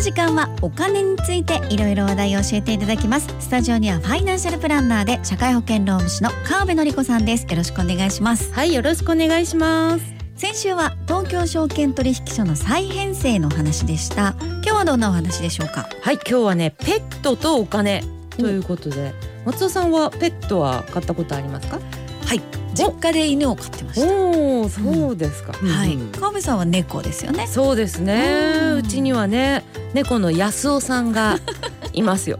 の時間はお金についていろいろ話題を教えていただきます。スタジオにはファイナンシャルプランナーで社会保険労務士の川辺典子さんです。よろしくお願いします。はいよろしくお願いします。先週は東京証券取引所の再編成の話でした。今日はどんなお話でしょうか？はい今日はねペットとお金ということで。松尾さんはペットは飼ったことありますか？はい。実家で犬を飼ってました。おおそうですか、はい。うん。川辺さんは猫ですよね。そうですね。うちにはね猫の安尾さんが いますよ。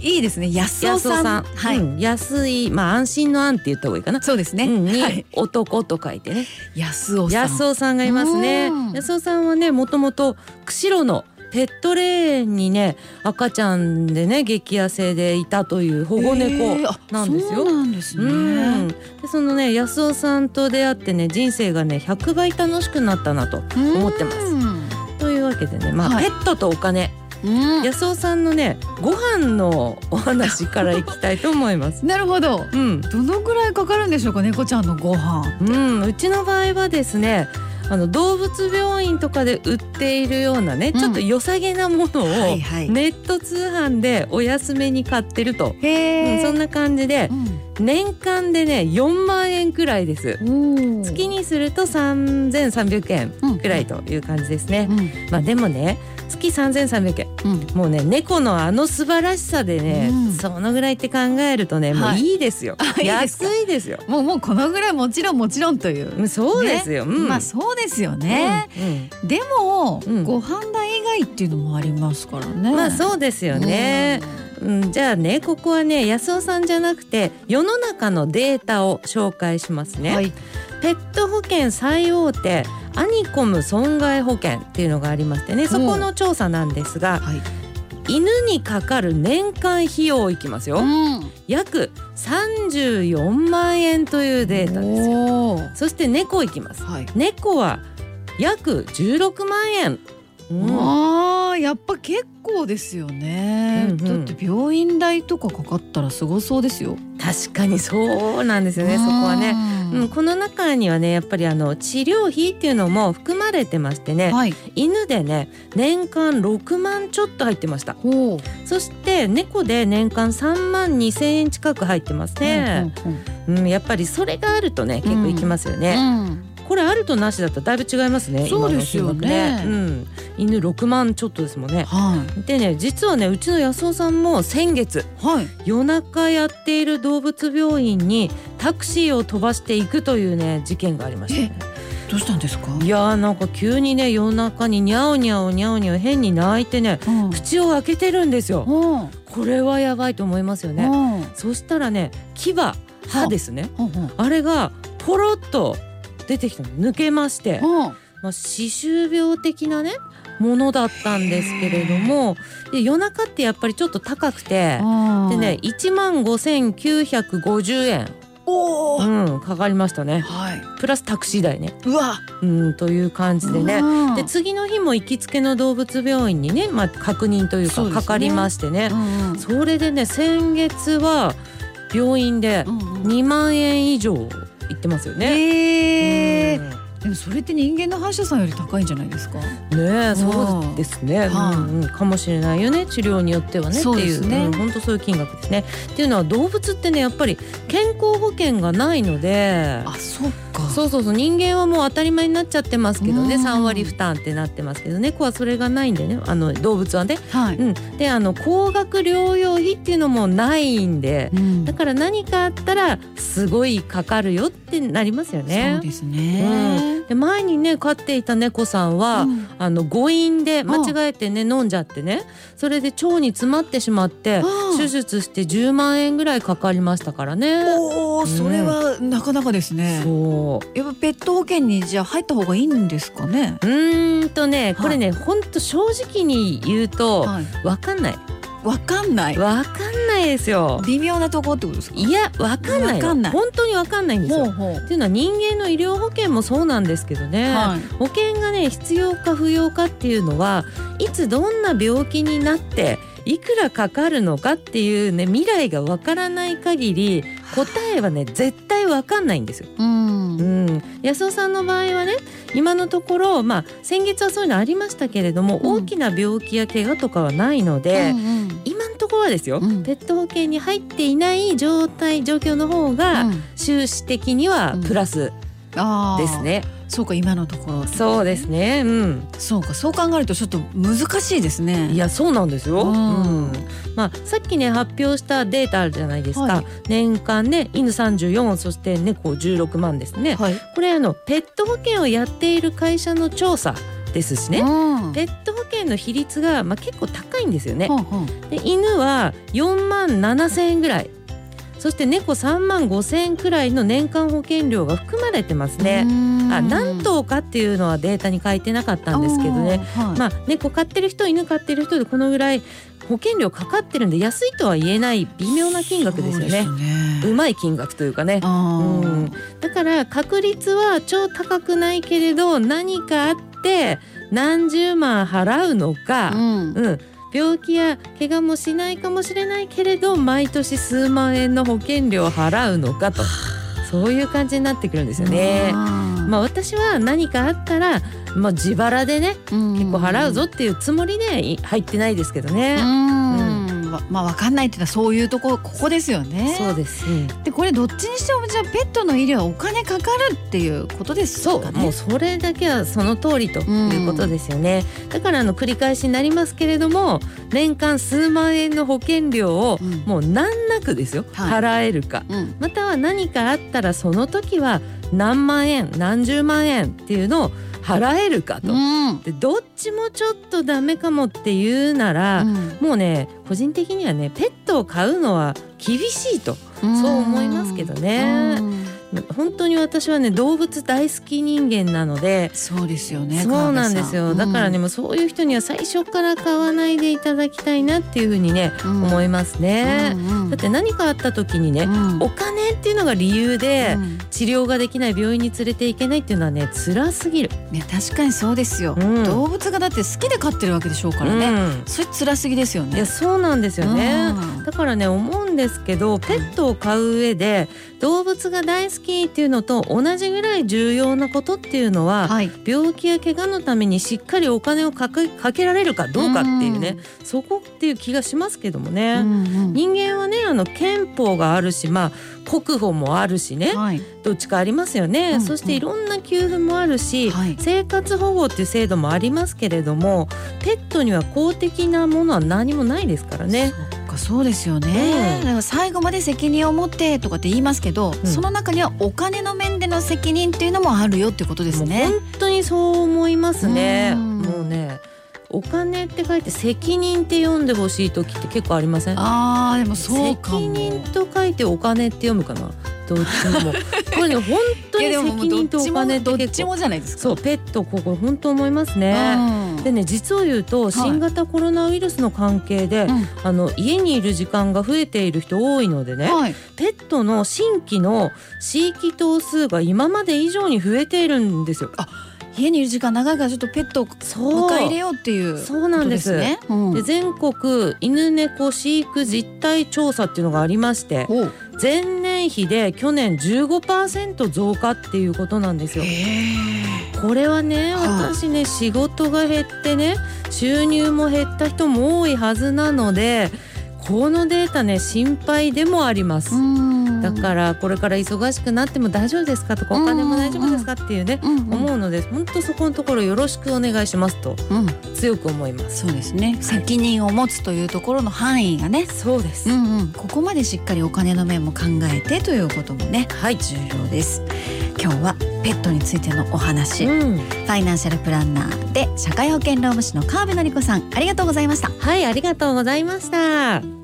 いいですね。安尾さん。さん、はい、うん。安いまあ安心の安って言った方がいいかな。そうですね、うんに、はい、男と書いてね。安尾さん。安尾さんがいますね。うん。安尾さんはねもともと釧路のペットレーンにね赤ちゃんでね激痩せでいたという保護猫なんですよ。そうなんですね、うん、でそのね安尾さんと出会ってね人生がね100倍楽しくなったなと思ってます。うん。というわけでねまあ、はい。ペットとお金。うん。安尾さんのねご飯のお話からいきたいと思います。なるほど。うん、どのぐらいかかるんでしょうか猫ちゃんのご飯。うん、うちの場合はですねあの動物病院とかで売っているようなね、うん。ちょっと良さげなものをはいはい。ネット通販でお安めに買ってると、へうん、そんな感じでうん年間でね4万円くらいです。お月にすると3300円うん。くらいという感じですね。うん。まあでもね月3300円。うん。もうね猫のあの素晴らしさでね、うん。そのぐらいって考えるとねもうはいいいですよ。あい安いですよ。もうもうこのぐらいもちろんもちろんという、うんそうですよ。うん。まあそうですよね、うんでも、うん。ご飯代以外っていうのもありますからね。まあそうですよね。うん、じゃあねここはね安尾さんじゃなくて世の中のデータを紹介しますね。はい。ペット保険最大手アニコム損害保険っていうのがありましてねそこの調査なんですがはい。犬にかかる年間費用いきますよ。うん。約34万円というデータですよ。そして猫いきます。はい。猫は約16万円、うんやっぱ結構ですよね、うんうん。だって病院代とかかかったらすごそうですよ。確かにそうなんですよね。そこはね、うん、この中にはねやっぱりあの治療費っていうのも含まれてましてね。はい。犬でね年間6万ちょっと入ってました。そして猫で年間3万2千円近く入ってますね、うんうん。うん、やっぱりそれがあるとね結構いきますよね、うんこれあるとなしだったらだいぶ違いますねそうですよね。今の金額うん、犬6万ちょっとですもんね。はでね実はねうちの安尾さんも先月いはい。夜中やっている動物病院にタクシーを飛ばしていくというね事件がありましたね。どうしたんですか？いやーなんか急にね夜中にニャオニャオニャオニャオ変に泣いてねうん。口を開けてるんですよ。うん。これはやばいと思いますよね。うん。そしたらね牙歯ですね。うんうん。あれがポロッと出てきたの。抜けまして、うん。まあ、歯周病的なねものだったんですけれどもで夜中ってやっぱりちょっと高くてでね1万5950円、おお、うん、かかりましたね。はい。プラスタクシー代ね、うわ。うん、という感じでね。うん。で次の日も行きつけの動物病院にね、まあ、確認というかかかりましてね。うんうん。それでね先月は病院でうんうん。2万円以上行ってますよね。えー。うん。でもそれって人間の歯医者さんより高いんじゃないですか？ねえそうですね、はい。うんうん、かもしれないよね治療によってはねってそう。いうですね。うん本当そういう金額ですね。っていうのは動物ってねやっぱり健康保険がないのであ、そっか。そうそうそう。人間はもう当たり前になっちゃってますけどね。うん。3割負担ってなってますけど猫はそれがないんでね。あの動物はね。はい。うん、であの高額療養費っていうのもないんで。うん。だから何かあったらすごいかかるよってなりますよね。そうですね。で前にね飼っていた猫さんは、うん。あの誤飲で間違えてね飲んじゃってね。それで腸に詰まってしまって手術して10万円ぐらいかかりましたからね。おお、それはなかなかですね。そうやっぱペット保険にじゃあ入った方がいいんですかね？うーんとねこれね、ほんと正直に言うとはい。わかんないわかんない？わかんないですよ。微妙なとこってことですか？いやわかんないよわかんない本当にわかんないんですよ。っていうのは人間の医療保険もそうなんですけどね、はい。保険がね必要か不要かっていうのはいつどんな病気になっていくらかかるのかっていうね未来がわからない限り答えはね絶対わかんないんですよ。うんうん、安尾さんの場合はね今のところ、まあ、先月はそういうのありましたけれども、うん大きな病気や怪我とかはないので、うん今のところはですよ、うんペット保険に入っていない状態状況の方が、うん収支的にはプラスですね。そうか今のところそうですね。うん。そうかそう考えるとちょっと難しいですねいやそうなんですよ。ううんん。まあさっきね発表したデータあるじゃないですか。はい年間ね犬34そして猫16万ですね。はいこれあのペット保険をやっている会社の調査ですしね。うんペット保険の比率がまあ結構高いんですよね。ほんほんで犬は4万7千円ぐらい。そして猫3万5千円くらいの年間保険料が含まれてますね。あ何頭かっていうのはデータに書いてなかったんですけどね。はいまあ猫飼ってる人犬飼ってる人でこのぐらい保険料かかってるんで安いとは言えない微妙な金額ですよねそう。まい金額というかね。うんだから確率は超高くないけれど何かあって何十万払うのか、うんうん、病気や怪我もしないかもしれないけれど毎年数万円の保険料を払うのかとそういう感じになってくるんですよね。まあ私は何かあったら、まあ、自腹でね結結構払うぞっていうつもりでい入ってないですけどね。うんわまあわかんないっていうのはそういうとこここですよね。そうです、うんでこれどっちにしてもじゃあペットの医療はお金かかるっていうことですそうかね。もうそれだけはその通りということですよね、だからあの繰り返しになりますけれども年間数万円の保険料をうん。もう難なくですよ、はい。払えるか。うん。または何かあったらその時は何万円何十万円っていうのを払えるかと、うん。でどっちもちょっとダメかもっていうなら、もうね個人的にはねペットを飼うのは厳しいと。うん。そう思いますけどね。うん本当に私はね動物大好き人間なのでそうですよね。そうなんですよ。だからね、うんもうそういう人には最初から買わないでいただきたいなっていうふうにね、うん。思いますね、うんうん。だって何かあった時にね、うん。お金っていうのが理由でうん。治療ができない病院に連れて行けないっていうのはね辛すぎる、ね確かにそうですよ、うん。動物がだって好きで飼ってるわけでしょうからね、うん。それ辛すぎですよね。いやそうなんですよね、うん。だからね思うんですけどペットを飼う上で動物が大好きっていうのと同じぐらい重要なことっていうのは、はい。病気や怪我のためにしっかりお金をかけかけられるかどうかっていうね、そこっていう気がしますけどもね。うんうん人間はねあの憲法があるしまあ国保もあるしねはい。どっちかありますよね、うんそしていろんな給付もあるし、はい。生活保護っていう制度もありますけれどもペットには公的なものは何もないですからね。かそうですよね、うん最後まで責任を持ってとかって言いますけど、うん。その中にはお金の面での責任っていうのもあるよってことですね。本当にそう思いますね。うん。もうねお金って書いて責任って読んでほしい時って結構ありません？あーでもそう責任と書いてお金って読むかな？どっちも。これね本当に責任とお金ってどっちもじゃないですか。そうペットここ本当思いますね。うんでね実を言うとい新型コロナウイルスの関係で、うんあの家にいる時間が増えている人多いのでね、はい、ペットの新規の飼育頭数が今まで以上に増えているんですよ。家にいる時間長いからちょっとペットをそう迎え入れようっていうそう。なんです。ね。うん。で全国犬猫飼育実態調査っていうのがありまして前年比で去年15%増加っていうことなんですよ。これはねはい。私ね仕事が減ってね収入も減った人も多いはずなのでこのデータね心配でもあります。うん。だからこれから忙しくなっても大丈夫ですかとかお金も大丈夫ですかっていうね思うので本当そこのところよろしくお願いしますとうん。強く思います。そうですね。責任を持つというところの範囲がね、そうです。うんうん、ここまでしっかりお金の面も考えてということもねはい。重要です。今日はペットについてのお話、フうん、ァイナンシャルプランナーで社会保険労務士の川辺典子さんありがとうございました。はい、ありがとうございました。